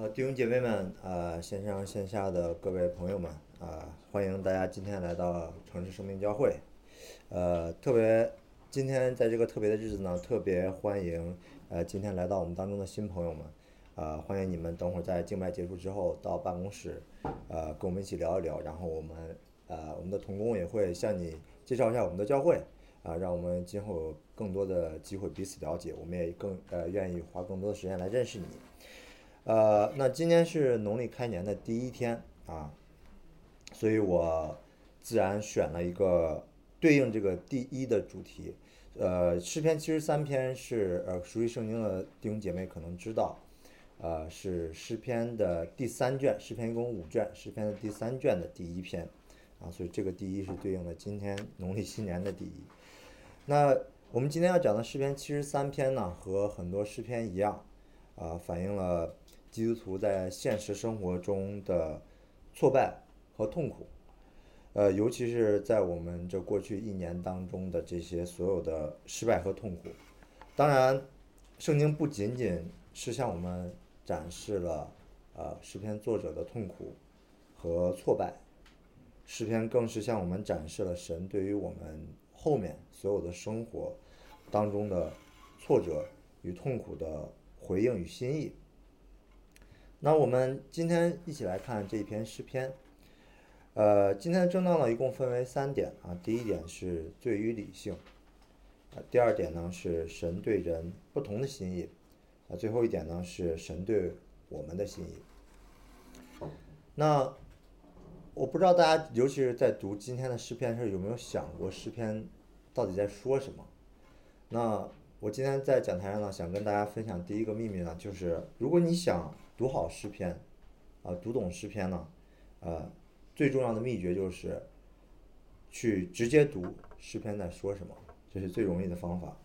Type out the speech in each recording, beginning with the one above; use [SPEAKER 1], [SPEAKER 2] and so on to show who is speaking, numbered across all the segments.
[SPEAKER 1] 呃，弟兄姐妹们，呃，线上线下的各位朋友们，啊、欢迎大家今天来到城市生命教会。呃，特别今天在这个特别的日子呢，特别欢迎呃今天来到我们当中的新朋友们，呃，欢迎你们等会儿在敬拜结束之后到办公室，呃，跟我们一起聊一聊，然后我们呃我们的童工也会向你介绍一下我们的教会，啊、让我们今后有更多的机会彼此了解，我们也更呃愿意花更多的时间来认识你。呃，那今天是农历开年的第一天啊，所以我自然选了一个对应这个第一的主题。呃，诗篇七十三篇是呃熟悉圣经的弟兄姐妹可能知道，呃是诗篇的第三卷，诗篇一共五卷，诗篇的第三卷的第一篇啊，所以这个第一是对应了今天农历新年的第一。那我们今天要讲的诗篇七十三篇呢，和很多诗篇一样，啊、反映了基督徒在现实生活中的挫败和痛苦，呃，尤其是在我们这过去一年当中的这些所有的失败和痛苦。当然，圣经不仅仅是向我们展示了呃诗篇作者的痛苦和挫败，诗篇更是向我们展示了神对于我们后面所有的生活当中的挫折与痛苦的回应与心意。那我们今天一起来看这一篇诗篇。呃，今天的正道呢，一共分为三点啊。第一点是罪与理性，啊，第二点呢是神对人不同的心意，啊，最后一点呢是神对我们的心意。那我不知道大家，尤其是在读今天的诗篇的时候，有没有想过诗篇到底在说什么？那我今天在讲台上呢，想跟大家分享第一个秘密呢，就是如果你想读好诗篇，啊、读懂诗篇呢，呃，最重要的秘诀就是去直接读诗篇在说什么，这是最容易的方法。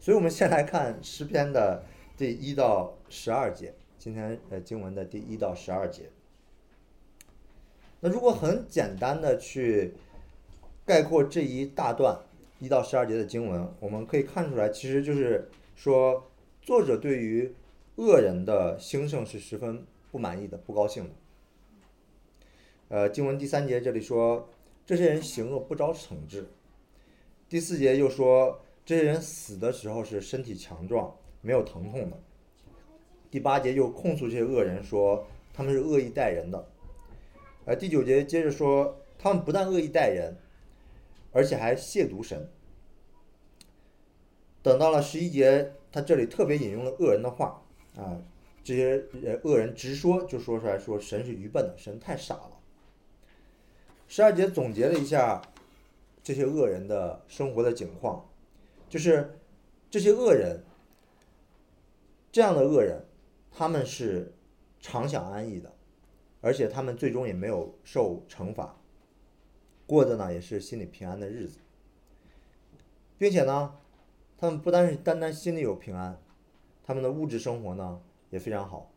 [SPEAKER 1] 所以我们先来看诗篇的第一到十二节，今天呃经文的第一到十二节。那如果很简单的去概括这一大段一到十二节的经文，我们可以看出来，其实就是说作者对于恶人的兴盛是十分不满意的、不高兴的。呃，经文第三节这里说，这些人行恶不招惩治。第四节又说，这些人死的时候是身体强壮，没有疼痛的。第八节又控诉这些恶人说，他们是恶意待人的。呃，第九节接着说，他们不但恶意待人，而且还亵渎神。等到了十一节，他这里特别引用了恶人的话啊，这些呃恶人直说就说出来说神是愚笨的，神太傻了。十二节总结了一下这些恶人的生活的景况，就是这些恶人，这样的恶人，他们是常享安逸的，而且他们最终也没有受惩罚，过的呢也是心里平安的日子，并且呢，他们不单是单单心里有平安，他们的物质生活呢也非常好，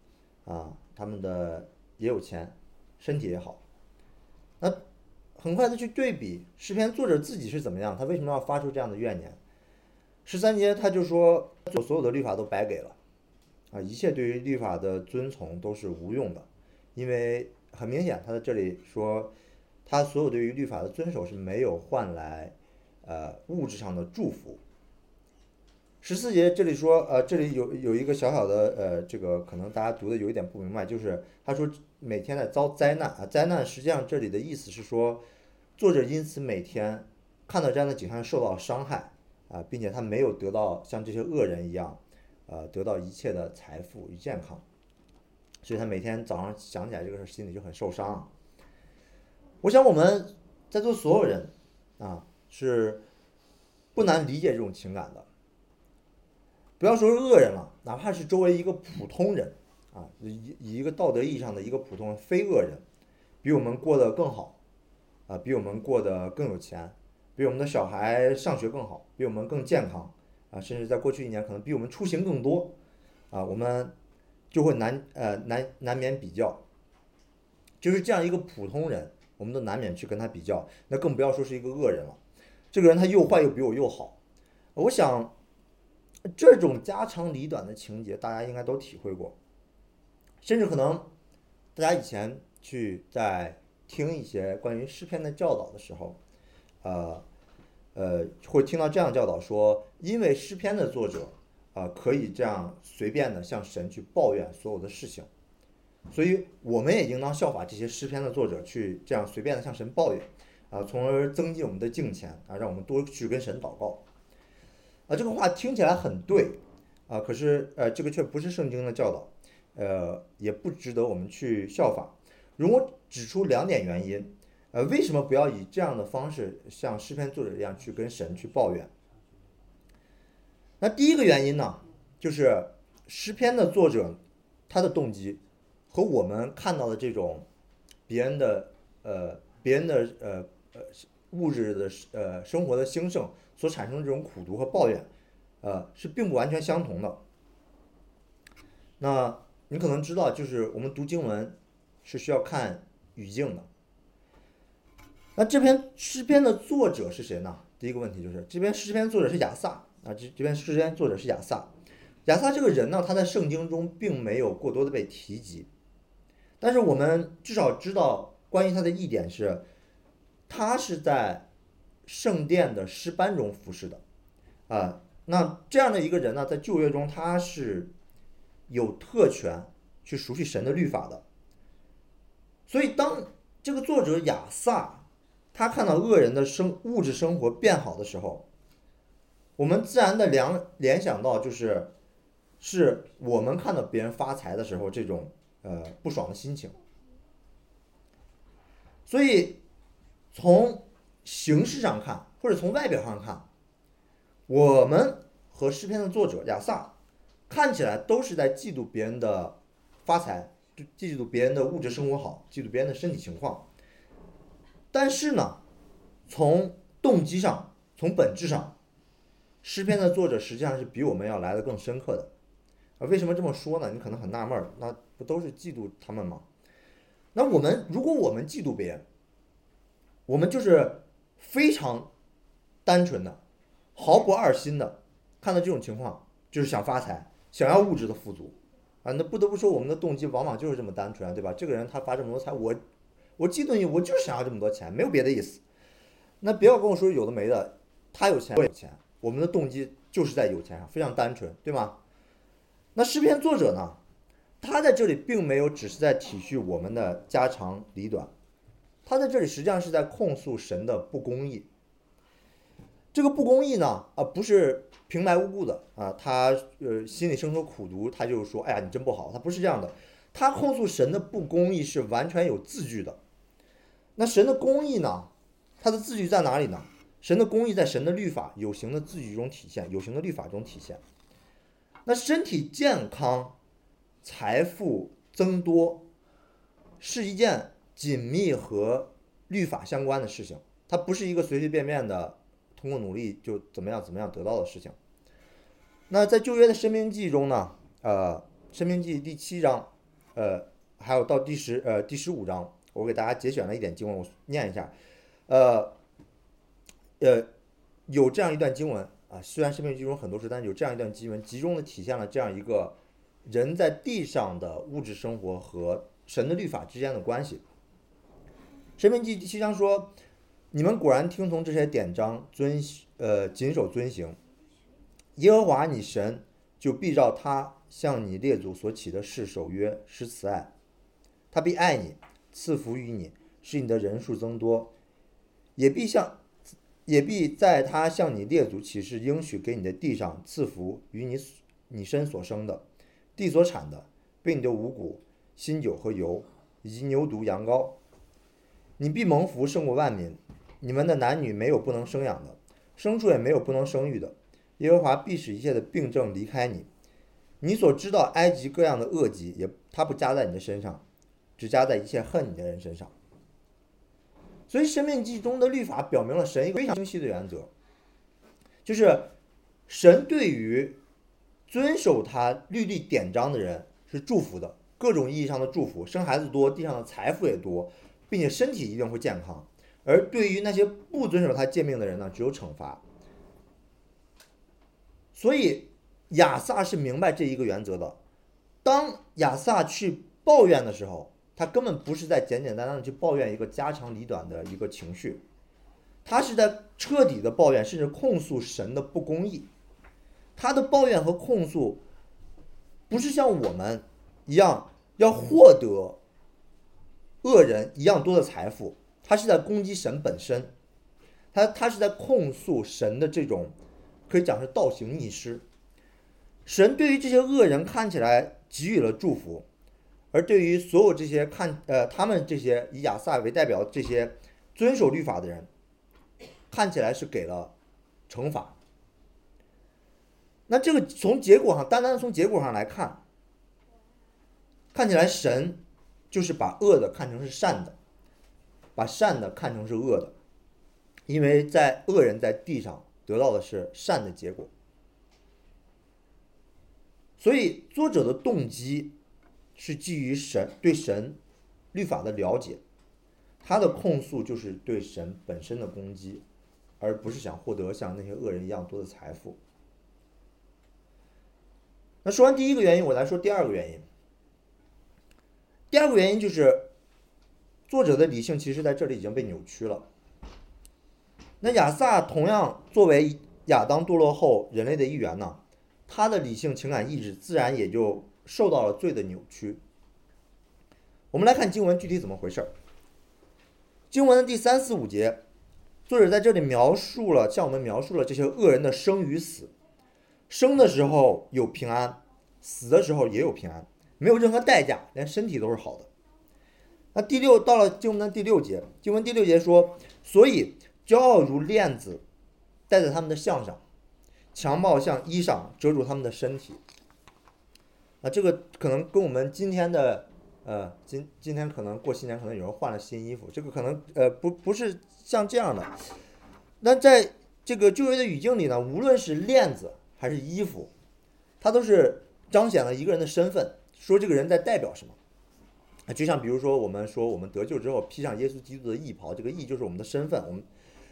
[SPEAKER 1] 啊，他们的也有钱，身体也好，那很快的去对比诗篇作者自己是怎么样，他为什么要发出这样的怨言？十三节他就说，就所有的律法都白给了，啊，一切对于律法的遵从都是无用的，因为很明显他在这里说，他所有对于律法的遵守是没有换来，呃，物质上的祝福。十四节这里说，呃，这里有有一个小小的，呃，这个可能大家读的有一点不明白，就是他说每天在遭灾难啊，灾难实际上这里的意思是说，作者因此每天看到这样的景象受到伤害啊，并且他没有得到像这些恶人一样，呃，得到一切的财富与健康，所以他每天早上想起来这个事，心里就很受伤。我想我们在座所有人啊，是不难理解这种情感的。不要说是恶人了，哪怕是周围一个普通人啊，以以一个道德意义上的一个普通人，非恶人，比我们过得更好，啊，比我们过得更有钱，比我们的小孩上学更好，比我们更健康，啊，甚至在过去一年可能比我们出行更多，啊，我们就会难呃难难免比较，就是这样一个普通人，我们都难免去跟他比较，那更不要说是一个恶人了。这个人他又坏又比我又好，我想。这种家长里短的情节，大家应该都体会过。甚至可能大家以前去在听一些关于诗篇的教导的时候，呃呃，会听到这样教导说，因为诗篇的作者啊、可以这样随便的向神去抱怨所有的事情，所以我们也应当效法这些诗篇的作者，去这样随便的向神抱怨，啊，从而增进我们的敬虔啊，让我们多去跟神祷告。啊，这个话听起来很对，啊，可是呃，这个却不是圣经的教导，呃，也不值得我们去效仿。容我指出两点原因，呃，为什么不要以这样的方式像诗篇作者一样去跟神去抱怨？那第一个原因呢，就是诗篇的作者他的动机和我们看到的这种别人的呃别人的呃呃物质的呃生活的兴盛所产生的这种苦读和抱怨，呃是并不完全相同的。那你可能知道，就是我们读经文是需要看语境的。那这篇诗篇的作者是谁呢？第一个问题就是这篇诗篇作者是亚萨啊，这这篇诗篇作者是亚萨。亚萨这个人呢，他在圣经中并没有过多的被提及，但是我们至少知道关于他的一点是，他是在圣殿的诗班中服侍的，啊，那这样的一个人呢，在旧约中他是有特权去熟悉神的律法的，所以当这个作者亚萨他看到恶人的生物质生活变好的时候，我们自然的联联想到就是，是我们看到别人发财的时候这种呃不爽的心情。所以从形式上看，或者从外表上看，我们和诗篇的作者亚萨看起来都是在嫉妒别人的发财，就嫉妒别人的物质生活好，嫉妒别人的身体情况。但是呢，从动机上，从本质上，诗篇的作者实际上是比我们要来的更深刻的。啊，为什么这么说呢？你可能很纳闷儿，那不都是嫉妒他们吗？那我们如果我们嫉妒别人，我们就是非常单纯的、毫不二心的看到这种情况，就是想发财，想要物质的富足啊。那不得不说，我们的动机往往就是这么单纯，对吧？这个人他发这么多财，我我嫉妒你，我就是想要这么多钱，没有别的意思。那不要跟我说有的没的，他有钱，我有钱，我们的动机就是在有钱上，非常单纯，对吗？那诗篇作者呢？他在这里并没有只是在体恤我们的家长里短，他在这里实际上是在控诉神的不公义。这个不公义呢，啊，不是平白无故的啊，他呃心里生出苦毒，他就是说，哎呀，你真不好，他不是这样的，他控诉神的不公义是完全有字据的。那神的公义呢？它的字据在哪里呢？神的公义在神的律法有形的字据中体现，有形的律法中体现。那身体健康、财富增多，是一件紧密和律法相关的事情，它不是一个随随便便的通过努力就怎么样怎么样得到的事情。那在旧约的申命记中呢，呃，申命记第七章，呃，还有到第十呃第十五章，我给大家节选了一点经文，我念一下，呃，呃，有这样一段经文。啊，虽然生命记中很多事，但是有这样一段经文，集中的体现了这样一个人在地上的物质生活和神的律法之间的关系。生命记七章说：“你们果然听从这些典章，遵呃谨守遵行，耶和华你神就必照他向你列祖所起的誓守约，施慈爱，他必爱你，赐福于你，使你的人数增多，也必向。”也必在他向你列祖起誓应许给你的地上赐福于你你身所生的，地所产的，并你的五谷、新酒和油，以及牛犊、羊羔。你必蒙福胜过万民。你们的男女没有不能生养的，牲畜也没有不能生育的。耶和华必使一切的病症离开你。你所知道埃及各样的恶疾，也他不加在你的身上，只加在一切恨你的人身上。所以，《生命记》中的律法表明了神一个非常清晰的原则，就是神对于遵守他律例典章的人是祝福的，各种意义上的祝福，生孩子多，地上的财富也多，并且身体一定会健康；而对于那些不遵守他诫命的人呢，只有惩罚。所以，亚萨是明白这一个原则的。当亚萨去抱怨的时候，他根本不是在简简单单的去抱怨一个家长里短的一个情绪，他是在彻底的抱怨，甚至控诉神的不公义。他的抱怨和控诉，不是像我们一样要获得恶人一样多的财富，他是在攻击神本身，他他是在控诉神的这种可以讲是倒行逆施。神对于这些恶人看起来给予了祝福，而对于所有这些看呃他们这些以亚萨为代表这些遵守律法的人，看起来是给了惩罚。那这个从结果上，单单从结果上来看，看起来神就是把恶的看成是善的，把善的看成是恶的，因为在恶人在地上得到的是善的结果。所以，作者的动机是基于神对神律法的了解，他的控诉就是对神本身的攻击，而不是想获得像那些恶人一样多的财富。那说完第一个原因，我来说第二个原因。第二个原因就是，作者的理性其实在这里已经被扭曲了。那亚萨同样作为亚当堕落后人类的一员呢？他的理性情感意志自然也就受到了罪的扭曲。我们来看经文具体怎么回事儿。经文的第三四五节，作者在这里描述了，向我们描述了这些恶人的生与死。生的时候有平安，死的时候也有平安，没有任何代价，连身体都是好的。那第六到了经文的第六节，经文第六节说，所以骄傲如链子戴在他们的项上。强暴像衣裳遮住他们的身体，啊，这个可能跟我们今天的，呃，今今天可能过新年，可能有人换了新衣服，这个可能呃不不是像这样的。那在这个旧约的语境里呢，无论是链子还是衣服，它都是彰显了一个人的身份，说这个人在代表什么。就像比如说我们说我们得救之后披上耶稣基督的义袍，这个义就是我们的身份，我们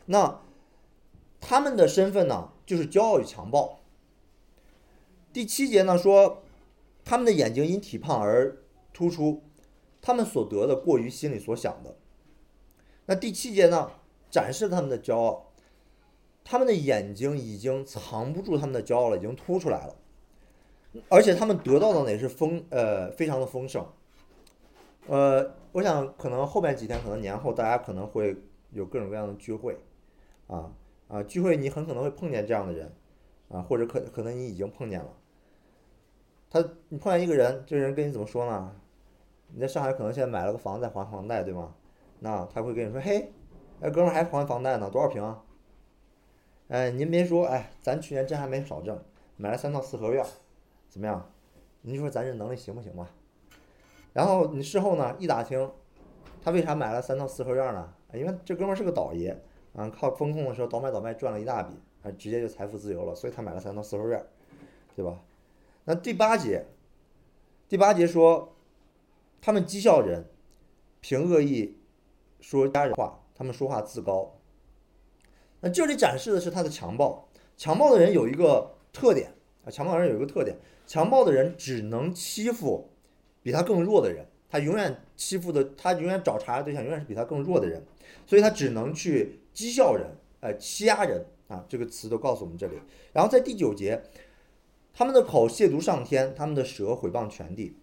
[SPEAKER 1] 那。他们的身份呢，就是骄傲与强暴。第七节呢说，他们的眼睛因体胖而突出，他们所得的过于心里所想的。那第七节呢，展示他们的骄傲，他们的眼睛已经藏不住他们的骄傲了，已经凸出来了，而且他们得到的呢也是丰呃非常的丰盛。呃，我想可能后面几天，可能年后大家可能会有各种各样的聚会，啊。啊，聚会你很可能会碰见这样的人，啊，或者可可能你已经碰见了。他，你碰见一个人，这人跟你怎么说呢？你在上海可能现在买了个房在还房贷，对吗？那他会跟你说，嘿，哎，哥们还还房贷呢，多少平啊？哎，您别说，哎，咱去年真还没少挣，买了三套四合院，怎么样？您说咱这能力行不行吧？然后你事后呢，一打听，他为啥买了三套四合院呢？因为这哥们是个倒爷。啊，靠风控的时候倒买倒卖赚了一大笔，啊，直接就财富自由了，所以他买了三套四合院，对吧？那第八节，第八节说，他们讥笑人，凭恶意说家人话，他们说话自高。那这里展示的是他的强暴，强暴的人有一个特点啊，强暴人有一个特点，强暴的人只能欺负比他更弱的人，他永远欺负的，他永远找茬的对象永远是比他更弱的人，所以他只能去。讥笑人，呃，欺压人啊，这个词都告诉我们这里。然后在第九节，他们的口亵渎上天，他们的舌毁谤全地。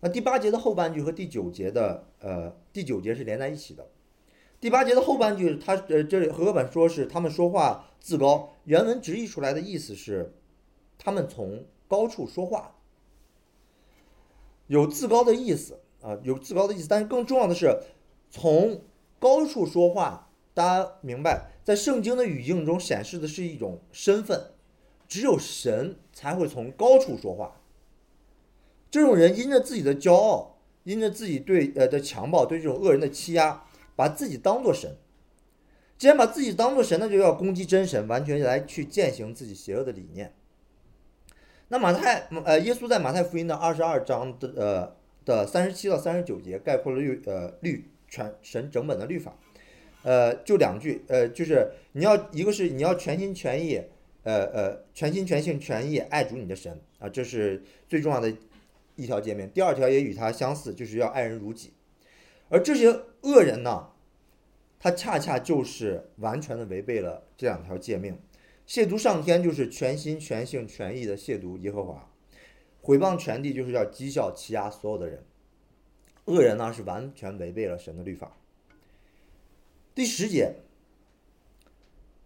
[SPEAKER 1] 那第八节的后半句和第九节的，呃，第九节是连在一起的。第八节的后半句，他呃，这里和合本说是他们说话自高，原文直译出来的意思是，他们从高处说话，有自高的意思啊，有自高的意思。但是更重要的是，从高处说话。大家明白，在圣经的语境中显示的是一种身份，只有神才会从高处说话。这种人因着自己的骄傲，因着自己对呃的强暴，对这种恶人的欺压，把自己当做神。既然把自己当做神，那就要攻击真神，完全来去践行自己邪恶的理念。那马太呃，耶稣在马太福音的二十二章的呃的三十七到三十九节概括了律呃律全神整本的律法。呃，就两句，呃，就是你要一个是你要全心全意，呃呃，全心全性全意爱主你的神啊，这是最重要的一条诫命，第二条也与它相似，就是要爱人如己。而这些恶人呢，他恰恰就是完全的违背了这两条诫命。亵渎上天就是全心全性全意的亵渎耶和华，毁谤全地就是要讥笑欺压所有的人。恶人呢是完全违背了神的律法。第十节，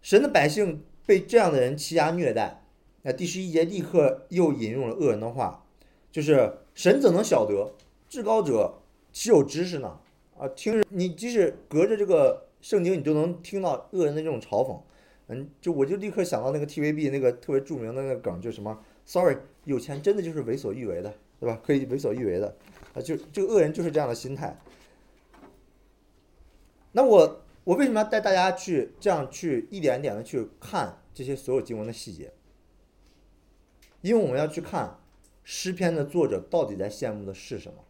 [SPEAKER 1] 神的百姓被这样的人欺压虐待。那第十一节立刻又引用了恶人的话，就是神怎能晓得至高者岂有知识呢？啊，听你即使隔着这个圣经，你都能听到恶人的这种嘲讽。嗯，就我就立刻想到那个 TVB 那个特别著名的那个梗，就什么 “Sorry，有钱真的就是为所欲为的，对吧？可以为所欲为的啊，就这个恶人就是这样的心态。那我我为什么要带大家去这样去一点点的去看这些所有经文的细节？因为我们要去看诗篇的作者到底在羡慕的是什么。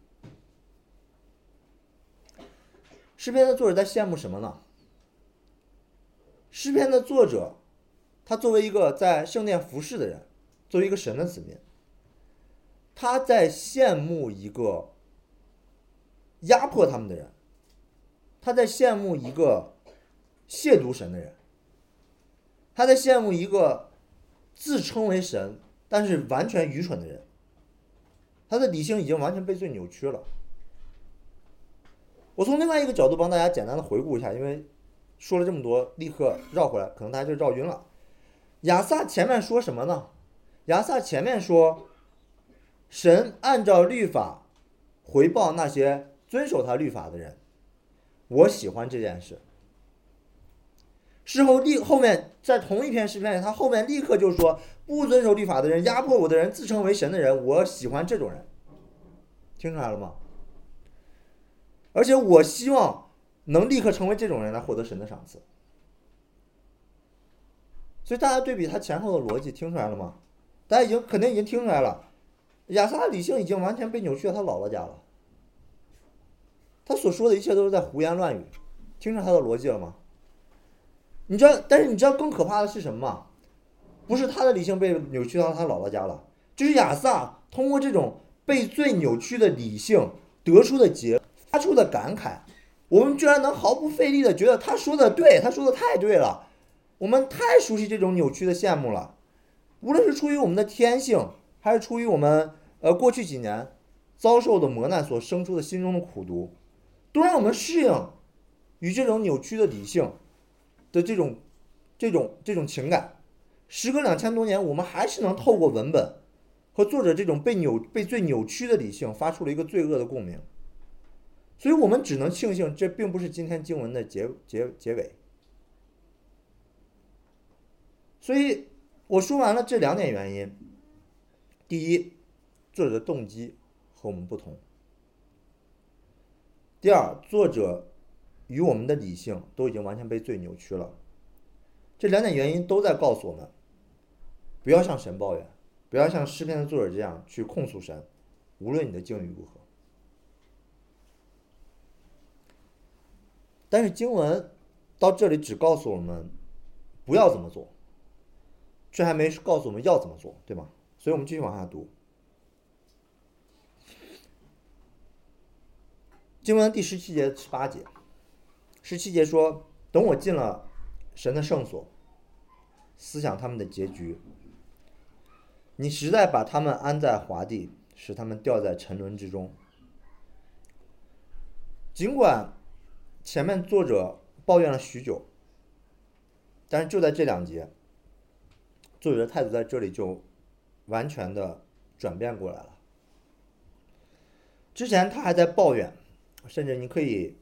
[SPEAKER 1] 诗篇的作者在羡慕什么呢？诗篇的作者，他作为一个在圣殿服侍的人，作为一个神的子民，他在羡慕一个压迫他们的人，他在羡慕一个亵渎神的人，他在羡慕一个自称为神但是完全愚蠢的人，他的理性已经完全被罪扭曲了。我从另外一个角度帮大家简单的回顾一下，因为。说了这么多，立刻绕回来，可能大家就绕晕了。亚萨前面说什么呢？亚萨前面说，神按照律法回报那些遵守他律法的人，我喜欢这件事。事后立后面在同一篇诗篇里，他后面立刻就说，不遵守律法的人、压迫我的人、自称为神的人，我喜欢这种人。听出来了吗？而且我希望。能立刻成为这种人来获得神的赏赐，所以大家对比他前后的逻辑，听出来了吗？大家已经肯定已经听出来了，亚萨的理性已经完全被扭曲到他姥姥家了，他所说的一切都是在胡言乱语，听出他的逻辑了吗？你知道，但是你知道更可怕的是什么吗？不是他的理性被扭曲到他姥姥家了，就是亚萨通过这种被最扭曲的理性得出的结，发出的感慨。我们居然能毫不费力的觉得他说的对，他说的太对了。我们太熟悉这种扭曲的羡慕了，无论是出于我们的天性，还是出于我们呃过去几年遭受的磨难所生出的心中的苦毒，都让我们适应与这种扭曲的理性的这种这种这种情感。时隔两千多年，我们还是能透过文本和作者这种被扭被最扭曲的理性，发出了一个罪恶的共鸣。所以我们只能庆幸，这并不是今天经文的结结结尾。所以我说完了这两点原因：第一，作者的动机和我们不同；第二，作者与我们的理性都已经完全被罪扭曲了。这两点原因都在告诉我们，不要向神抱怨，不要像诗篇的作者这样去控诉神，无论你的境遇如何。但是经文到这里只告诉我们不要怎么做，却还没告诉我们要怎么做，对吗？所以我们继续往下读。经文第十七节、十八节，十七节说：“等我进了神的圣所，思想他们的结局，你实在把他们安在华地，使他们掉在沉沦之中。”尽管。前面作者抱怨了许久，但是就在这两节，作者的态度在这里就完全的转变过来了。之前他还在抱怨，甚至你可以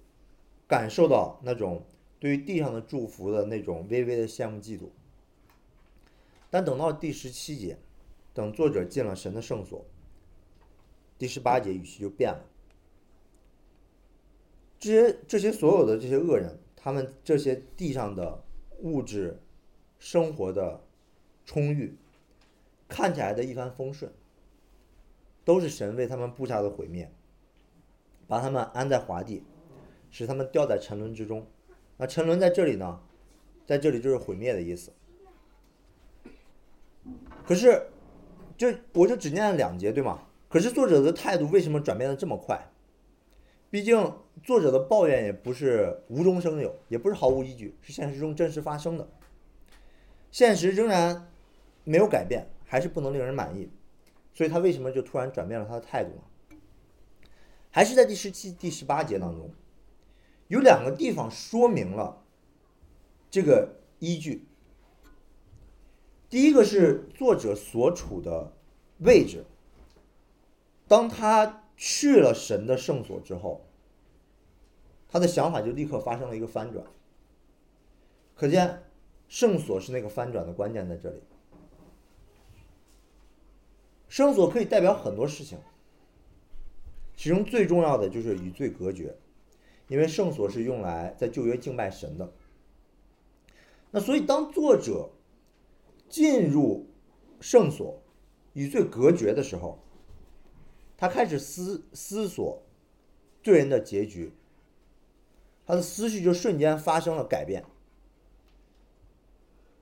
[SPEAKER 1] 感受到那种对于地上的祝福的那种微微的羡慕嫉妒。但等到第十七节，等作者进了神的圣所，第十八节语气就变了。这些这些所有的这些恶人，他们这些地上的物质生活的充裕，看起来的一帆风顺，都是神为他们布下的毁灭，把他们安在华地，使他们掉在沉沦之中。那沉沦在这里呢，在这里就是毁灭的意思。可是，就我就只念了两节，对吗？可是作者的态度为什么转变的这么快？毕竟作者的抱怨也不是无中生有，也不是毫无依据，是现实中真实发生的。现实仍然没有改变，还是不能令人满意，所以他为什么就突然转变了他的态度呢？还是在第十七、第十八节当中，有两个地方说明了这个依据。第一个是作者所处的位置，当他。去了神的圣所之后，他的想法就立刻发生了一个翻转。可见，圣所是那个翻转的关键在这里。圣所可以代表很多事情，其中最重要的就是与罪隔绝，因为圣所是用来在旧约敬拜神的。那所以，当作者进入圣所与罪隔绝的时候，他开始思思索罪人的结局，他的思绪就瞬间发生了改变。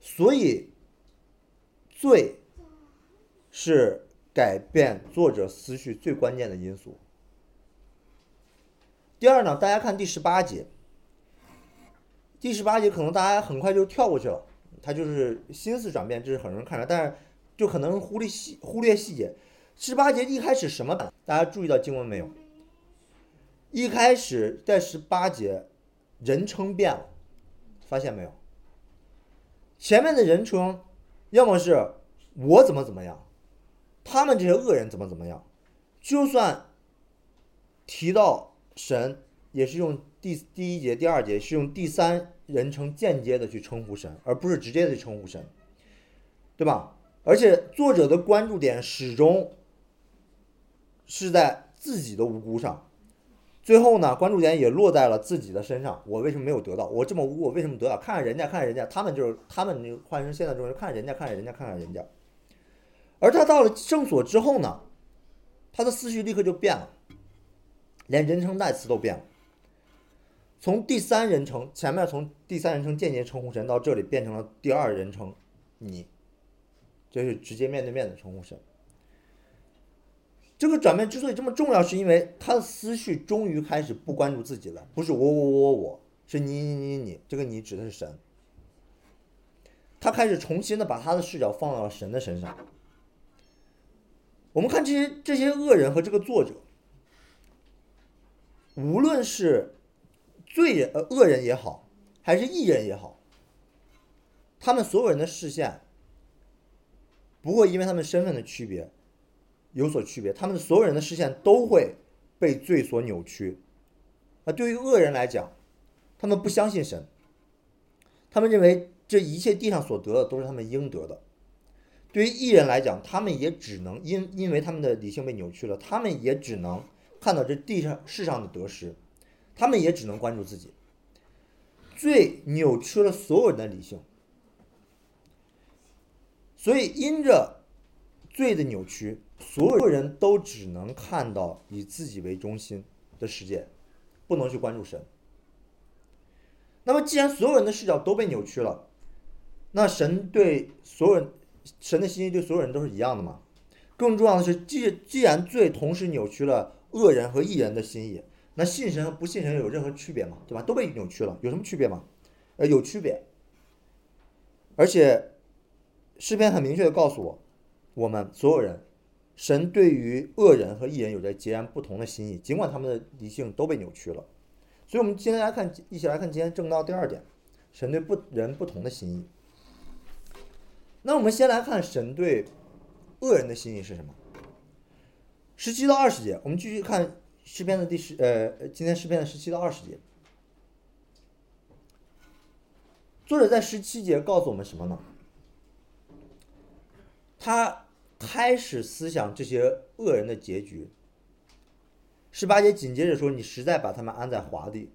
[SPEAKER 1] 所以，罪是改变作者思绪最关键的因素。第二呢，大家看第十八节，第十八节可能大家很快就跳过去了，他就是心思转变，这是很容易看出来，但是就可能忽略细忽略细节。十八节一开始什么？大家注意到经文没有？一开始在十八节，人称变了，发现没有？前面的人称，要么是我怎么怎么样，他们这些恶人怎么怎么样，就算提到神，也是用第第一节、第二节是用第三人称间接的去称呼神，而不是直接的称呼神，对吧？而且作者的关注点始终。是在自己的无辜上，最后呢，关注点也落在了自己的身上。我为什么没有得到？我这么无辜，我为什么得到？看看人家，看看人家，他们就是他们。那换成现在中人，看人家，看人家，看看人家。而他到了圣所之后呢，他的思绪立刻就变了，连人称代词都变了。从第三人称前面从第三人称间接称呼神到这里变成了第二人称你，这是直接面对面的称呼神。这个转变之所以这么重要，是因为他的思绪终于开始不关注自己了，不是我我我我，是你你你你，这个你指的是神。他开始重新的把他的视角放到了神的身上。我们看这些这些恶人和这个作者，无论是罪人呃恶人也好，还是义人也好，他们所有人的视线不会因为他们身份的区别。有所区别，他们所有人的视线都会被罪所扭曲。那对于恶人来讲，他们不相信神，他们认为这一切地上所得的都是他们应得的。对于异人来讲，他们也只能因因为他们的理性被扭曲了，他们也只能看到这地上世上的得失，他们也只能关注自己。罪扭曲了所有人的理性，所以因着罪的扭曲。所有人都只能看到以自己为中心的世界，不能去关注神。那么，既然所有人的视角都被扭曲了，那神对所有人，神的心意对所有人都是一样的吗？更重要的是，既既然罪同时扭曲了恶人和义人的心意，那信神和不信神有任何区别吗？对吧？都被扭曲了，有什么区别吗？呃，有区别。而且，诗篇很明确的告诉我，我们所有人。神对于恶人和义人有着截然不同的心意，尽管他们的理性都被扭曲了。所以，我们今天来看，一起来看今天正道第二点：神对不人不同的心意。那我们先来看神对恶人的心意是什么？十七到二十节，我们继续看诗篇的第十呃，今天诗篇的十七到二十节。作者在十七节告诉我们什么呢？他。开始思想这些恶人的结局。十八节紧接着说：“你实在把他们安在华地，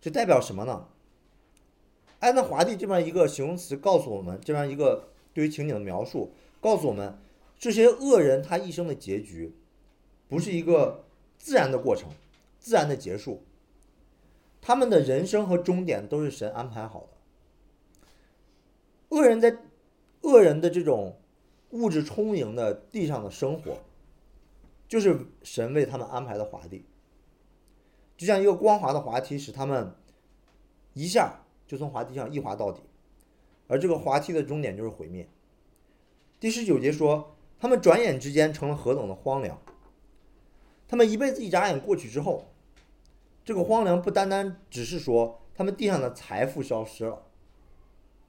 [SPEAKER 1] 这代表什么呢？安在华地这么一个形容词告诉我们，这边一个对于情景的描述，告诉我们这些恶人他一生的结局，不是一个自然的过程，自然的结束。他们的人生和终点都是神安排好的。恶人在恶人的这种。”物质充盈的地上的生活，就是神为他们安排的滑地，就像一个光滑的滑梯，使他们一下就从滑梯上一滑到底，而这个滑梯的终点就是毁灭。第十九节说，他们转眼之间成了何等的荒凉。他们一辈子一眨眼过去之后，这个荒凉不单单只是说他们地上的财富消失了，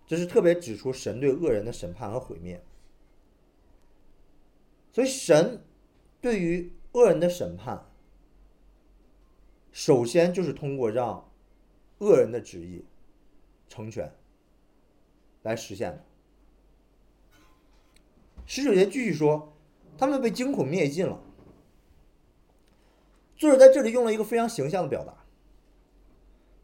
[SPEAKER 1] 这是特别指出神对恶人的审判和毁灭。所以神对于恶人的审判，首先就是通过让恶人的旨意成全来实现的。十九节继续说，他们被惊恐灭尽了。作者在这里用了一个非常形象的表达：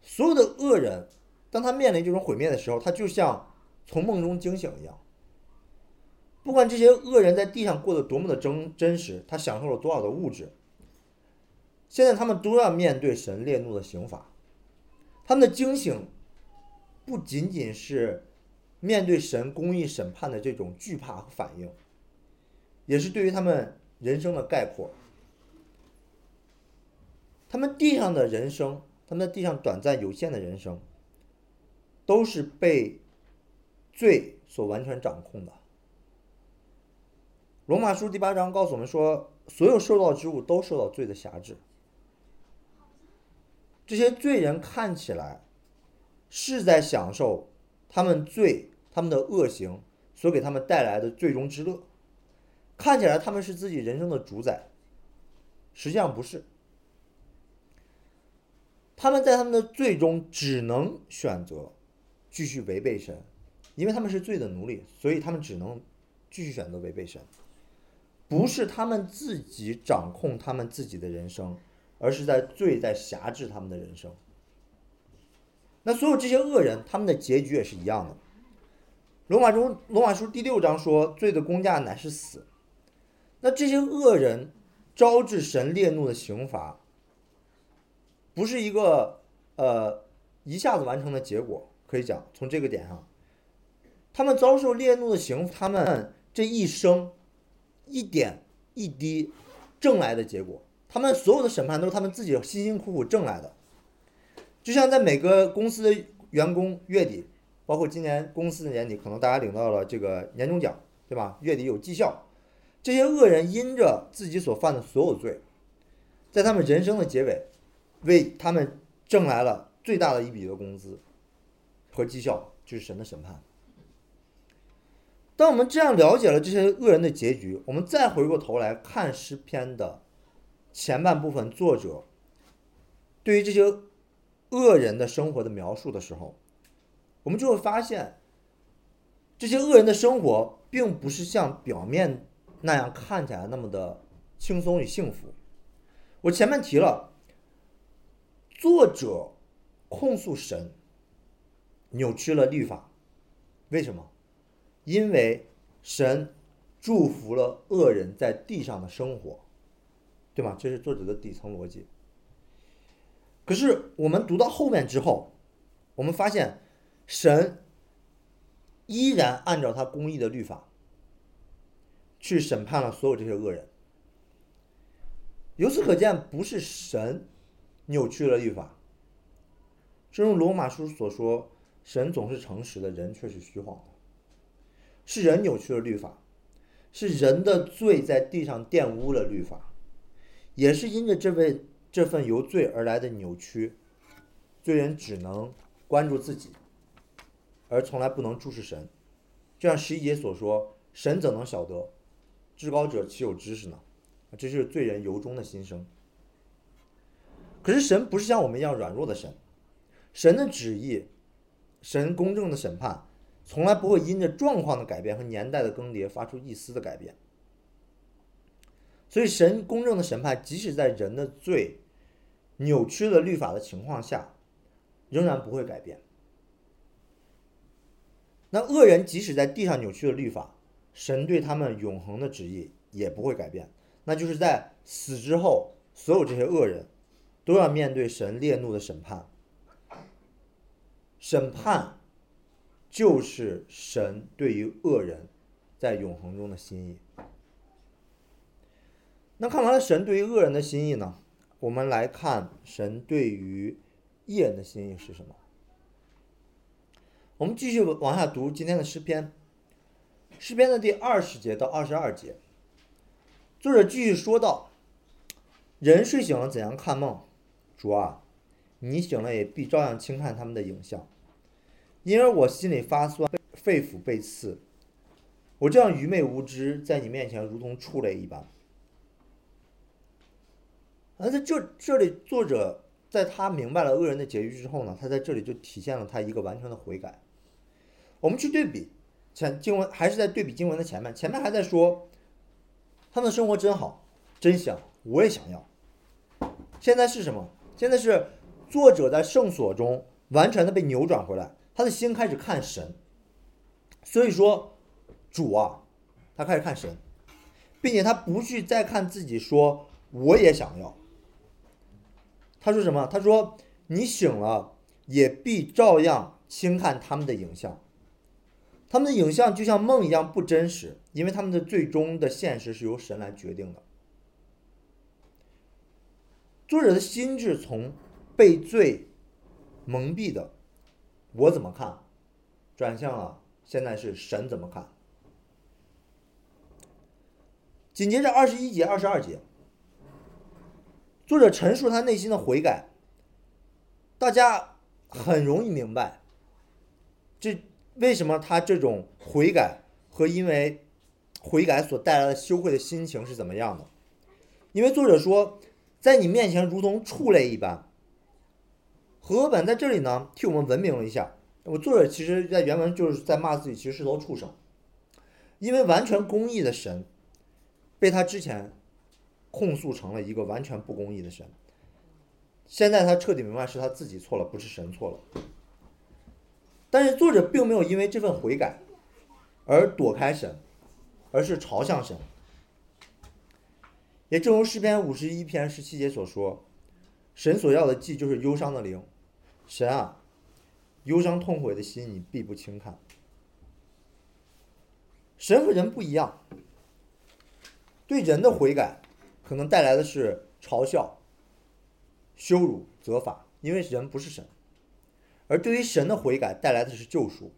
[SPEAKER 1] 所有的恶人，当他面临这种毁灭的时候，他就像从梦中惊醒一样。不管这些恶人在地上过得多么的真真实，他享受了多少的物质，现在他们都要面对神烈怒的刑罚。他们的惊醒，不仅仅是面对神公义审判的这种惧怕和反应，也是对于他们人生的概括。他们地上的人生，他们在地上短暂有限的人生，都是被罪所完全掌控的。罗马书第八章告诉我们说，所有受到之物都受到罪的辖制。这些罪人看起来是在享受他们罪、他们的恶行所给他们带来的最终之乐，看起来他们是自己人生的主宰，实际上不是。他们在他们的罪中只能选择继续违背神，因为他们是罪的奴隶，所以他们只能继续选择违背神。不是他们自己掌控他们自己的人生，而是在罪在辖制他们的人生。那所有这些恶人，他们的结局也是一样的。罗马中罗马书第六章说，罪的工价乃是死。那这些恶人招致神烈怒的刑罚，不是一个呃一下子完成的结果。可以讲，从这个点上，他们遭受烈怒的刑，他们这一生。一点一滴挣来的结果，他们所有的审判都是他们自己辛辛苦苦挣来的。就像在每个公司的员工月底，包括今年公司的年底，可能大家领到了这个年终奖，对吧？月底有绩效，这些恶人因着自己所犯的所有罪，在他们人生的结尾，为他们挣来了最大的一笔的工资和绩效，就是神的审判。当我们这样了解了这些恶人的结局，我们再回过头来看诗篇的前半部分，作者对于这些恶人的生活的描述的时候，我们就会发现，这些恶人的生活并不是像表面那样看起来那么的轻松与幸福。我前面提了，作者控诉神扭曲了律法，为什么？因为神祝福了恶人在地上的生活，对吗？这是作者的底层逻辑。可是我们读到后面之后，我们发现神依然按照他公义的律法去审判了所有这些恶人。由此可见，不是神扭曲了律法。正如罗马书所说，神总是诚实的，人却是虚谎的。是人扭曲了律法，是人的罪在地上玷污了律法，也是因着这位这份由罪而来的扭曲，罪人只能关注自己，而从来不能注视神。就像十一节所说：“神怎能晓得？至高者岂有知识呢？”这是罪人由衷的心声。可是神不是像我们一样软弱的神，神的旨意，神公正的审判。从来不会因着状况的改变和年代的更迭发出一丝的改变，所以神公正的审判，即使在人的罪扭曲了律法的情况下，仍然不会改变。那恶人即使在地上扭曲了律法，神对他们永恒的旨意也不会改变，那就是在死之后，所有这些恶人都要面对神烈怒的审判，审判。就是神对于恶人在永恒中的心意。那看完了神对于恶人的心意呢？我们来看神对于义人的心意是什么？我们继续往下读今天的诗篇，诗篇的第二十节到二十二节，作者继续说道：“人睡醒了怎样看梦？主啊，你醒了也必照样轻看他们的影像，因而我心里发酸，肺腑被刺。我这样愚昧无知，在你面前如同畜类一般。”而在这这里，作者在他明白了恶人的结局之后呢，他在这里就体现了他一个完全的悔改。我们去对比前经文，还是在对比经文的前面，前面还在说他们的生活真好，真香，我也想要。现在是什么？现在是作者在圣所中完全的被扭转回来，他的心开始看神。所以说，主啊，他开始看神，并且他不去再看自己，说我也想要。他说什么？他说：“你醒了，也必照样轻看他们的影像。他们的影像就像梦一样不真实，因为他们的最终的现实是由神来决定的。”作者的心智从被罪蒙蔽的“我怎么看”，转向了现在是神怎么看。紧接着二十一节、二十二节。作者陈述他内心的悔改，大家很容易明白，这为什么他这种悔改和因为悔改所带来的羞愧的心情是怎么样的？因为作者说，在你面前如同畜类一般。和本在这里呢，替我们文明了一下。我作者其实在原文就是在骂自己，其实是头畜生，因为完全公义的神被他之前。控诉成了一个完全不公义的神。现在他彻底明白是他自己错了，不是神错了。但是作者并没有因为这份悔改而躲开神，而是朝向神。也正如诗篇五十一篇十七节所说：“神所要的祭就是忧伤的灵。神啊，忧伤痛悔的心你必不轻看。”神和人不一样，对人的悔改。可能带来的是嘲笑、羞辱、责罚，因为人不是神；而对于神的悔改带来的是救赎，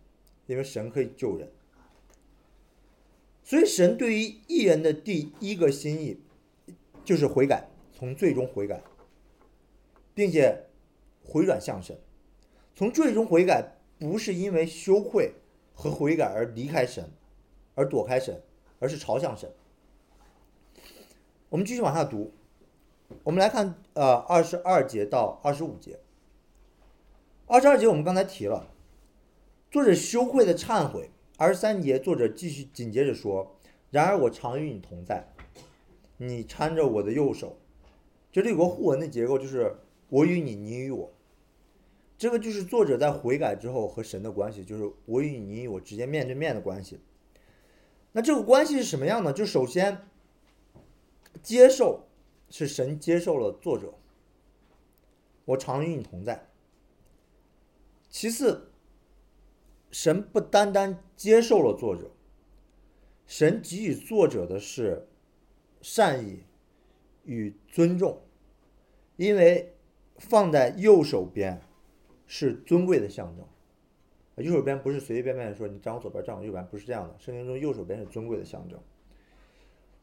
[SPEAKER 1] 因为神可以救人。所以，神对于艺人的第一个心意就是悔改，从最终悔改，并且回转向神。从最终悔改，不是因为羞愧和悔改而离开神，而躲开神，而是朝向神。我们继续往下读，我们来看呃二十二节到二十五节。二十二节我们刚才提了，作者羞愧的忏悔。二十三节作者继续紧接着说：“然而我常与你同在，你搀着我的右手。”这里有个互文的结构，就是我与你，你与我。这个就是作者在悔改之后和神的关系，就是我与你我直接面对面的关系。那这个关系是什么样呢？就首先。接受是神接受了作者，我常与你同在。其次，神不单单接受了作者，神给予作者的是善意与尊重，因为放在右手边是尊贵的象征。右手边不是随随便便说你站我左边站我右边，不是这样的。圣经中右手边是尊贵的象征。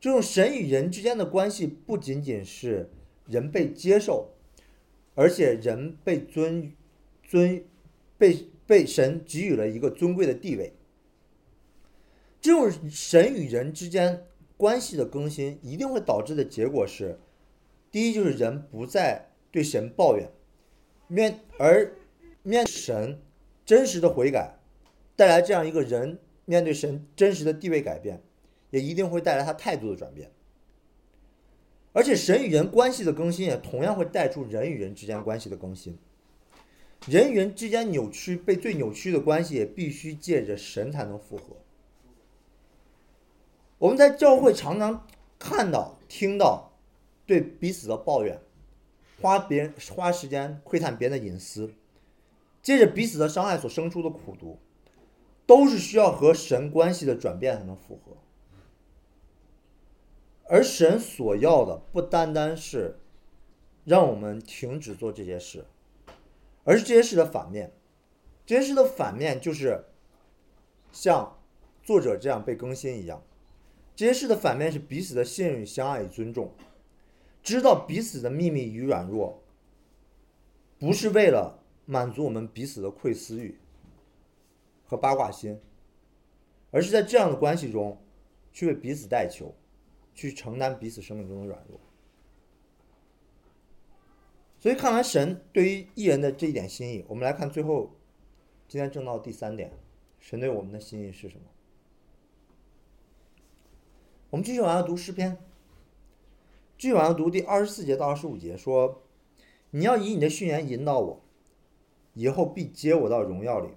[SPEAKER 1] 这种神与人之间的关系，不仅仅是人被接受，而且人被尊尊被被神给予了一个尊贵的地位。这种神与人之间关系的更新，一定会导致的结果是：第一，就是人不再对神抱怨，面而面神真实的悔改，带来这样一个人面对神真实的地位改变。也一定会带来他态度的转变，而且神与人关系的更新也同样会带出人与人之间关系的更新。人与人之间扭曲、被最扭曲的关系，也必须借着神才能复合。我们在教会常常看到、听到对彼此的抱怨，花别人花时间窥探别人的隐私，借着彼此的伤害所生出的苦毒，都是需要和神关系的转变才能复合。而神所要的不单单是让我们停止做这些事，而是这些事的反面。这些事的反面就是像作者这样被更新一样。这些事的反面是彼此的信任、相爱与尊重，知道彼此的秘密与软弱，不是为了满足我们彼此的窥私欲和八卦心，而是在这样的关系中去为彼此代求，去承担彼此生命中的软弱。所以看完神对于艺人的这一点心意，我们来看最后今天正到第三点，神对我们的心意是什么？我们继续往下读诗篇，继续往下读第二十四节到二十五节，说：“你要以你的训言引导我，以后必接我到荣耀里。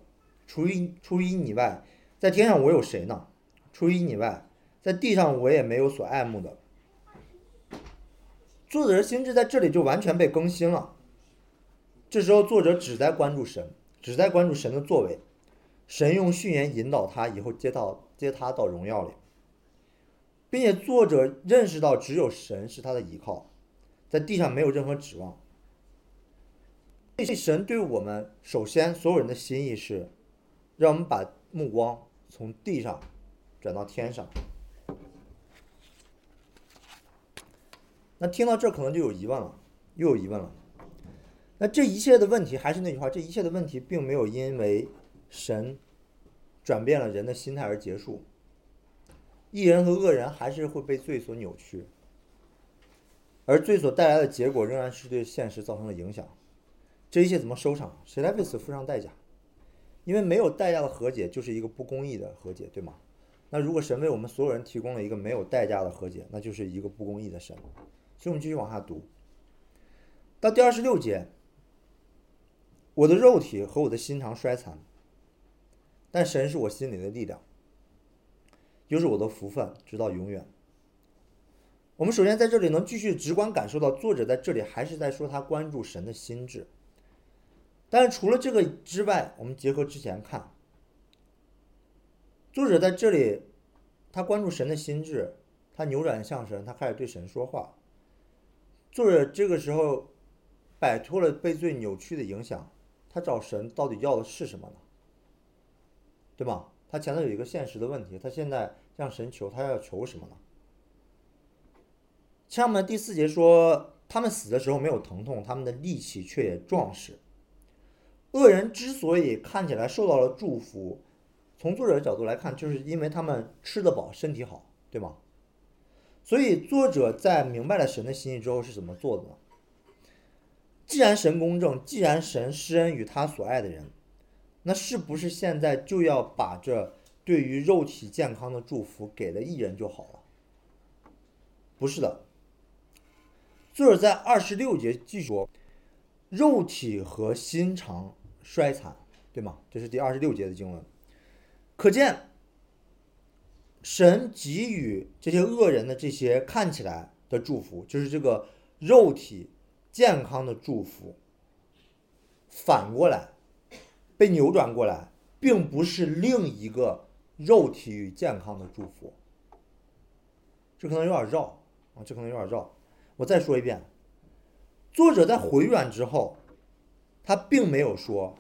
[SPEAKER 1] 除于除于你外，在天上我有谁呢？除于你外，在地上我也没有所爱慕的。”作者的心智在这里就完全被更新了。这时候，作者只在关注神，只在关注神的作为，神用训言引导他，以后接到接他到荣耀里。并且作者认识到，只有神是他的依靠，在地上没有任何指望。这神对我们，首先所有人的心意是，让我们把目光从地上转到天上。那听到这可能就有疑问了，又有疑问了。那这一切的问题还是那句话，这一切的问题并没有因为神转变了人的心态而结束。艺人和恶人还是会被罪所扭曲，而罪所带来的结果仍然是对现实造成了影响。这一切怎么收场？谁来为此付上代价？因为没有代价的和解就是一个不公义的和解，对吗？那如果神为我们所有人提供了一个没有代价的和解，那就是一个不公义的神。所以我们继续往下读，到第二十六节，我的肉体和我的心肠衰残，但神是我心里的力量。又是我的福分，直到永远。我们首先在这里能继续直观感受到，作者在这里还是在说他关注神的心智。但是除了这个之外，我们结合之前看，作者在这里他关注神的心智，他扭转向神，他开始对神说话。作者这个时候摆脱了被罪扭曲的影响，他找神到底要的是什么呢？对吧？他前头有一个现实的问题，他现在向神求，他要求什么呢？下面第四节说，他们死的时候没有疼痛，他们的力气却也壮实。恶人之所以看起来受到了祝福，从作者的角度来看，就是因为他们吃得饱，身体好，对吗？所以作者在明白了神的心意之后是怎么做的呢？既然神公正，既然神施恩于他所爱的人。那是不是现在就要把这对于肉体健康的祝福给了艺人就好了？不是的。作者在二十六节继续说，肉体和心肠衰残，对吗？这是第二十六节的经文。可见，神给予这些恶人的这些看起来的祝福，就是这个肉体健康的祝福，反过来。被扭转过来，并不是另一个肉体与健康的祝福。这可能有点绕啊，这可能有点绕。我再说一遍，作者在回转之后，他并没有说：“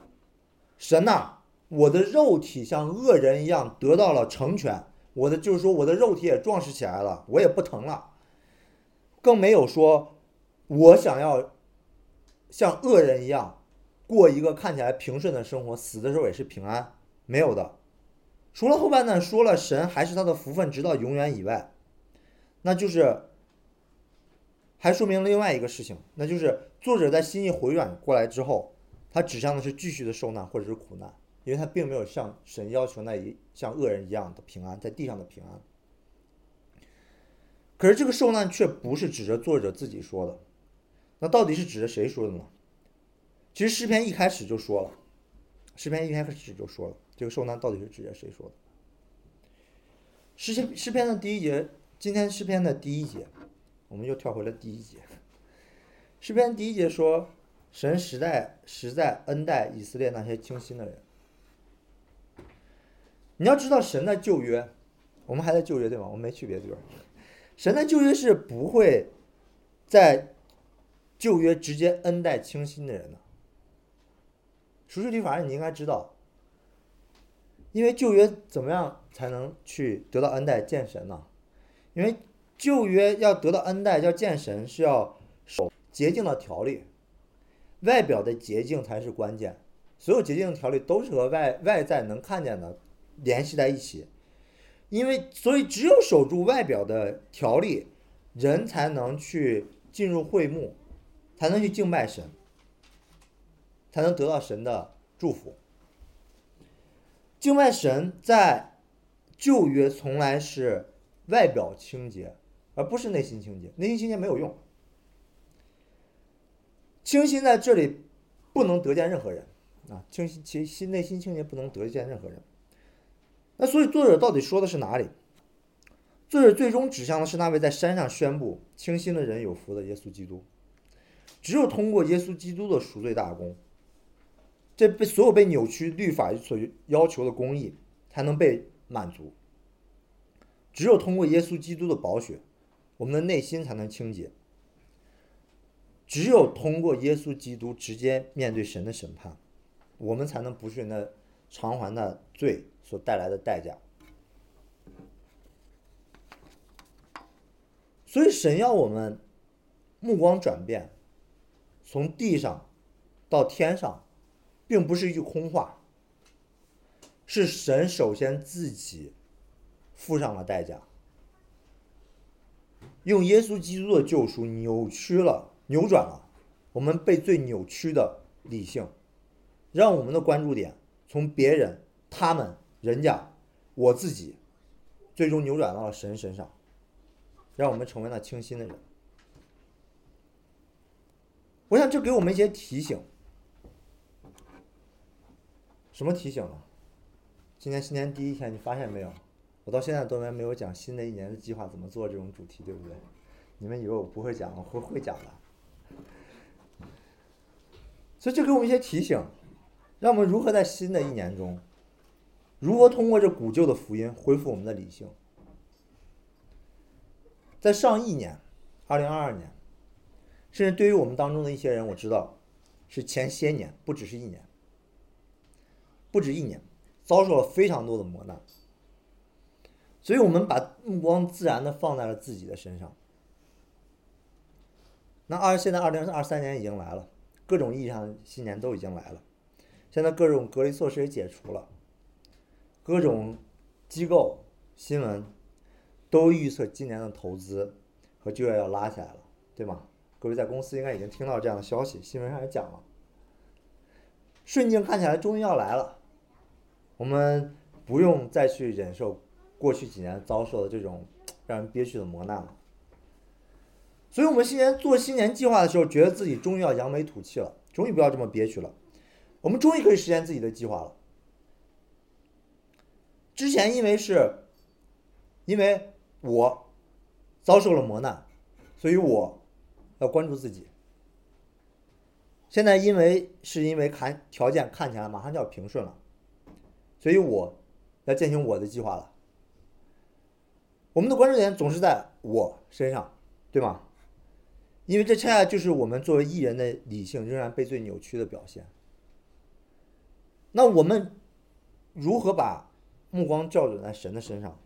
[SPEAKER 1] 神呐，我的肉体像恶人一样得到了成全，我的就是说我的肉体也壮实起来了，我也不疼了。”更没有说，我想要像恶人一样。过一个看起来平顺的生活，死的时候也是平安，没有的。除了后半段说了神还是他的福分直到永远以外，那就是还说明另外一个事情，那就是作者在心意回转过来之后，他指向的是继续的受难或者是苦难，因为他并没有像神要求那一像恶人一样的平安，在地上的平安。可是这个受难却不是指着作者自己说的，那到底是指着谁说的呢？其实诗篇一开始就说了，诗篇一开始就说了，这个受难到底是指着谁说的？诗篇诗篇的第一节，今天诗篇的第一节，我们又跳回了第一节。诗篇第一节说，神实在实在恩待以色列那些清心的人。你要知道，神的旧约，我们还在旧约对吗？我们没去别的地方。神的旧约是不会在旧约直接恩待清心的人的。熟悉律法你应该知道，因为旧约怎么样才能去得到恩待见神呢？因为旧约要得到恩待要见神是要守洁净的条例，外表的洁净才是关键。所有洁净的条例都是和外外在能看见的联系在一起，因为所以只有守住外表的条例，人才能去进入会幕，才能去敬拜神，才能得到神的祝福。敬拜神在旧约从来是外表清洁，而不是内心清洁，内心清洁没有用。清心在这里不能得见任何人。啊，清心其心内心清洁不能得见任何人。那所以作者到底说的是哪里？作者最终指向的是那位在山上宣布清心的人有福的耶稣基督。只有通过耶稣基督的赎罪大功，这被所有被扭曲律法所要求的公义才能被满足。只有通过耶稣基督的宝血，我们的内心才能清洁。只有通过耶稣基督直接面对神的审判。我们才能不是那偿还那罪所带来的代价。所以神要我们目光转变，从地上到天上，并不是一句空话。是神首先自己付上了代价，用耶稣基督的救赎扭曲了、扭转了我们被最扭曲的理性。让我们的关注点从别人、他们、人家、我自己，最终扭转到了神身上，让我们成为了清新的人。我想这给我们一些提醒。什么提醒呢？今年新年第一天，你发现没有？我到现在都还没有讲新的一年的计划怎么做这种主题，对不对？你们以为我不会讲，我会会讲的。所以这给我们一些提醒。让我们如何在新的一年中，如何通过这古旧的福音恢复我们的理性？在上一年，二零二二年，甚至对于我们当中的一些人，我知道是前些年，不只是一年，不止一年，遭受了非常多的磨难，所以我们把目光自然的放在了自己的身上。那二现在二零二三年已经来了，各种意义上的新年都已经来了。现在各种隔离措施也解除了，各种机构新闻都预测今年的投资和就业要拉起来了，对吗？各位在公司应该已经听到这样的消息，新闻上也讲了。顺境看起来终于要来了，我们不用再去忍受过去几年遭受的这种让人憋屈的磨难了。所以我们新年做新年计划的时候，觉得自己终于要扬眉吐气了，终于不要这么憋屈了。我们终于可以实现自己的计划了。之前因为是，因为我遭受了磨难，所以我要关注自己。现在因为是因为看条件看起来马上就要平顺了，所以我要践行我的计划了。我们的关注点总是在我身上，对吗？因为这恰恰就是我们作为艺人的理性仍然被最扭曲的表现。那我们如何把目光校准在神的身上？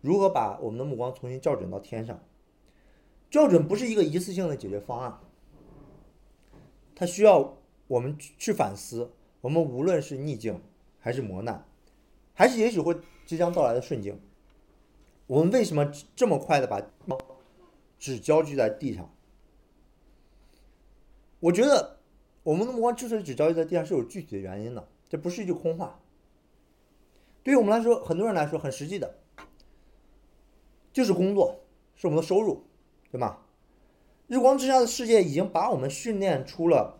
[SPEAKER 1] 如何把我们的目光重新校准到天上？校准不是一个一次性的解决方案，它需要我们去反思。我们无论是逆境，还是磨难，还是也许会即将到来的顺境，我们为什么这么快的把只焦聚在地上？我觉得我们的目光之所以只焦聚在地上，是有具体的原因的。这不是一句空话。对于我们来说，很多人来说很实际的，就是工作是我们的收入，对吗？日光之下的世界已经把我们训练出了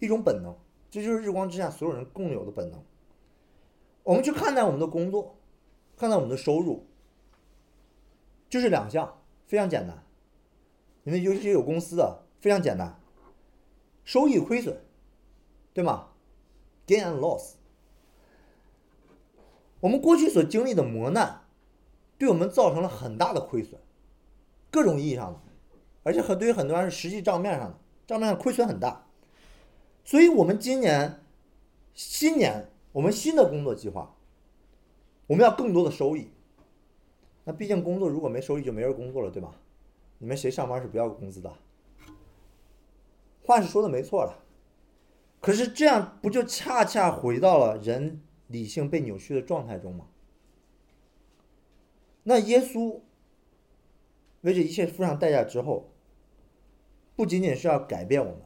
[SPEAKER 1] 一种本能，这就是日光之下所有人共有的本能。我们去看待我们的工作，看待我们的收入，就是两项，非常简单。你们尤其是有公司的，非常简单，收益亏损，对吗？Gain and loss。我们过去所经历的磨难，对我们造成了很大的亏损，各种意义上的，而且很对于很多人是实际账面上的，账面上亏损很大。所以，我们今年新年我们新的工作计划，我们要更多的收益。那毕竟工作如果没收益，就没人工作了，对吧？你们谁上班是不要工资的？话是说的没错了，可是这样不就恰恰回到了人理性被扭曲的状态中吗？那耶稣为这一切付上代价之后，不仅仅是要改变我们，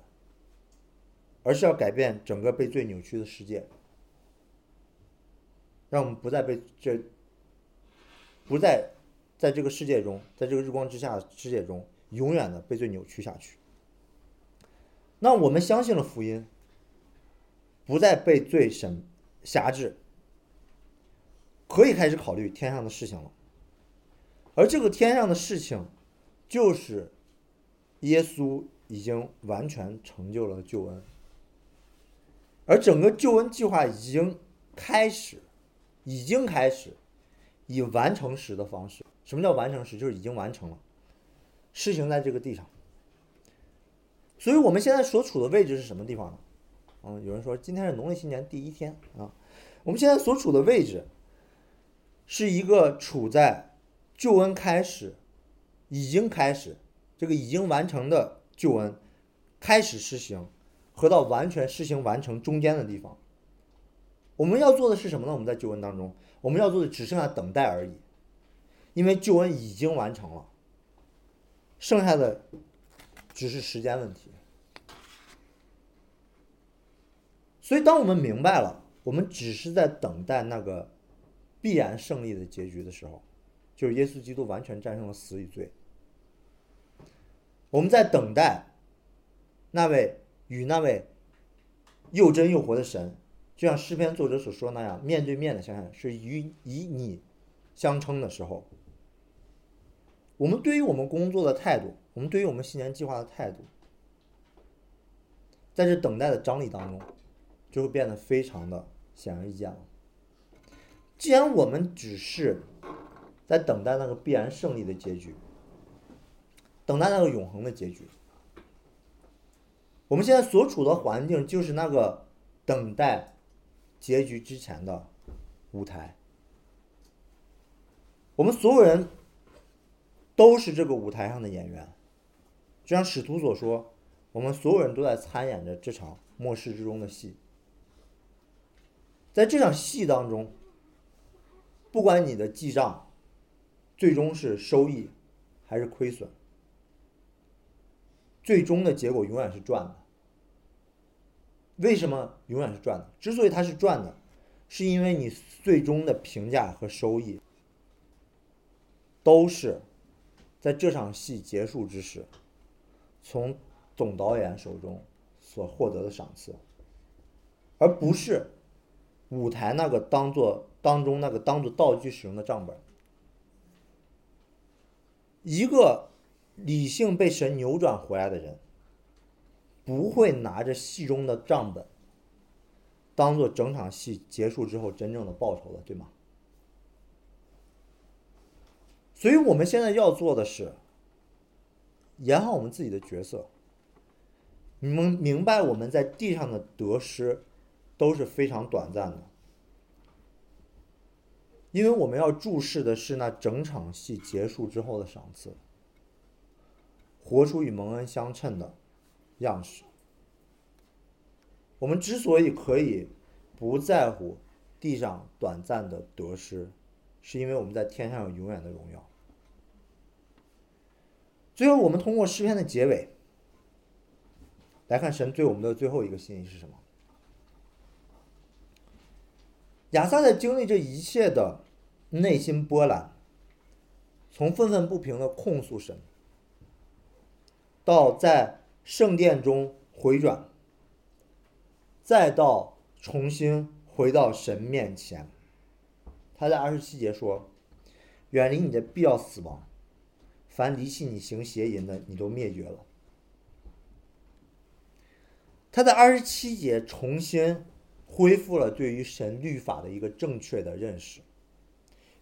[SPEAKER 1] 而是要改变整个被罪扭曲的世界，让我们不再被这。不再在这个世界中，在这个日光之下世界中，永远的被罪扭曲下去。那我们相信了福音，不再被罪神辖制，可以开始考虑天上的事情了。而这个天上的事情，就是耶稣已经完全成就了救恩，而整个救恩计划已经开始，已经开始。以完成时的方式，什么叫完成时？就是已经完成了，施行在这个地上。所以我们现在所处的位置是什么地方呢？嗯，有人说今天是农历新年第一天啊。我们现在所处的位置，是一个处在救恩开始、已经开始、这个已经完成的救恩开始施行和到完全施行完成中间的地方。我们要做的是什么呢？我们在救恩当中。我们要做的只剩下等待而已，因为救恩已经完成了，剩下的只是时间问题。所以，当我们明白了我们只是在等待那个必然胜利的结局的时候，就是耶稣基督完全战胜了死与罪。我们在等待那位与那位又真又活的神。就像诗篇作者所说那样，面对面的相爱是与以你相称的时候，我们对于我们工作的态度，我们对于我们新年计划的态度，在这等待的张力当中，就会变得非常的显而易见了。既然我们只是在等待那个必然胜利的结局，等待那个永恒的结局，我们现在所处的环境就是那个等待。结局之前的舞台，我们所有人都是这个舞台上的演员，就像使徒所说，我们所有人都在参演着这场末世之中的戏。在这场戏当中，不管你的记账最终是收益还是亏损，最终的结果永远是赚的。为什么永远是赚的？之所以它是赚的，是因为你最终的评价和收益，都是在这场戏结束之时，从总导演手中所获得的赏赐，而不是舞台那个当做当中那个当做道具使用的账本。一个理性被神扭转回来的人。不会拿着戏中的账本，当做整场戏结束之后真正的报酬的，对吗？所以我们现在要做的是，演好我们自己的角色。你们明白我们在地上的得失都是非常短暂的，因为我们要注视的是那整场戏结束之后的赏赐，活出与蒙恩相称的。样式。我们之所以可以不在乎地上短暂的得失，是因为我们在天上有永远的荣耀。最后，我们通过诗篇的结尾来看神对我们的最后一个心意是什么？亚萨在经历这一切的内心波澜，从愤愤不平的控诉神，到在。圣殿中回转，再到重新回到神面前。他在二十七节说：“远离你的必要死亡，凡离弃你行邪淫的，你都灭绝了。”他在二十七节重新恢复了对于神律法的一个正确的认识。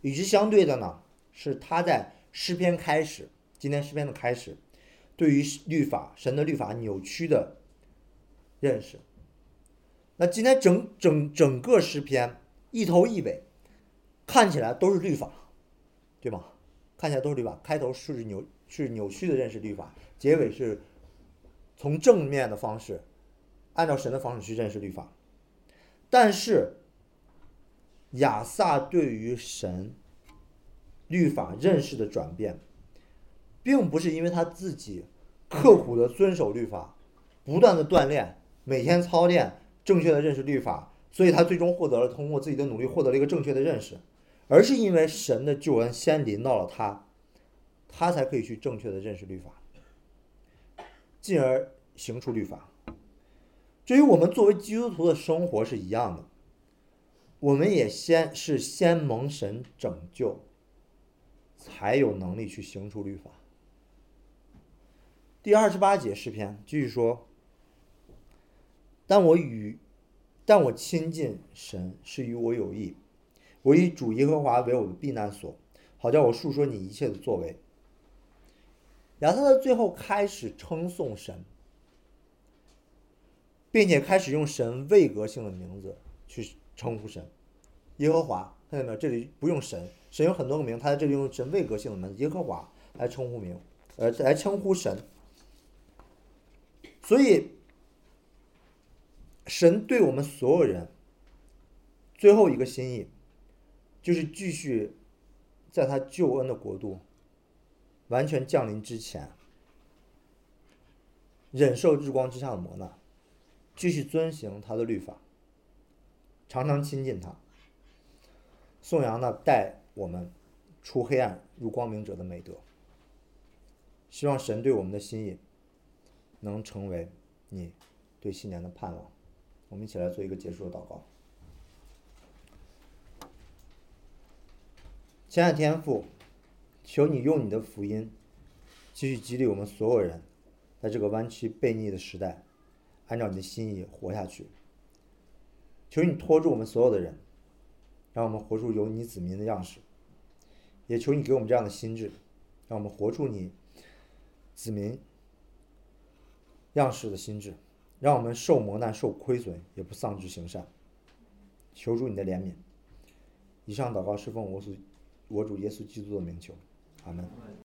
[SPEAKER 1] 与之相对的呢，是他在诗篇开始今天诗篇的开始，对于律法、神的律法扭曲的认识。那今天整整整个诗篇一头一尾，看起来都是律法，对吗？看起来都是律法，开头是扭是扭曲的认识律法，结尾是从正面的方式，按照神的方式去认识律法。但是亚萨对于神律法认识的转变，并不是因为他自己刻苦的遵守律法，不断的锻炼，每天操练。正确的认识律法，所以他最终获得了通过自己的努力获得了一个正确的认识，而是因为神的救恩先临到了他，他才可以去正确的认识律法，进而行出律法。至于我们作为基督徒的生活是一样的，我们也先是先蒙神拯救，才有能力去行出律法。第二十八节诗篇继续说。但我与，但我亲近神是与我有益，我以主耶和华为我的避难所，好叫我述说你一切的作为。亚萨的最后开始称颂神，并且开始用神位格性的名字去称呼神，耶和华，看见没有？这里不用神，神有很多个名，他在这里用神位格性的名字耶和华来称呼名，呃，来称呼神，所以。神对我们所有人最后一个心意，就是继续在他救恩的国度完全降临之前，忍受日光之下的磨难，继续遵行他的律法，常常亲近他，颂扬呢带我们出黑暗入光明者的美德。希望神对我们的心意能成为你对新年的盼望。我们一起来做一个结束的祷告。亲爱的天父，求你用你的福音 继续激励我们所有人，在这个弯曲悖逆的时代，按照你的心意活下去。求你拖住我们所有的人，让我们活出有你子民的样式。也求你给我们这样的心智，让我们活出你子民样式的心智。让我们受磨难、受亏损，也不丧志行善。求主你的怜悯。以上祷告是奉我所我主耶稣基督的名求，阿门。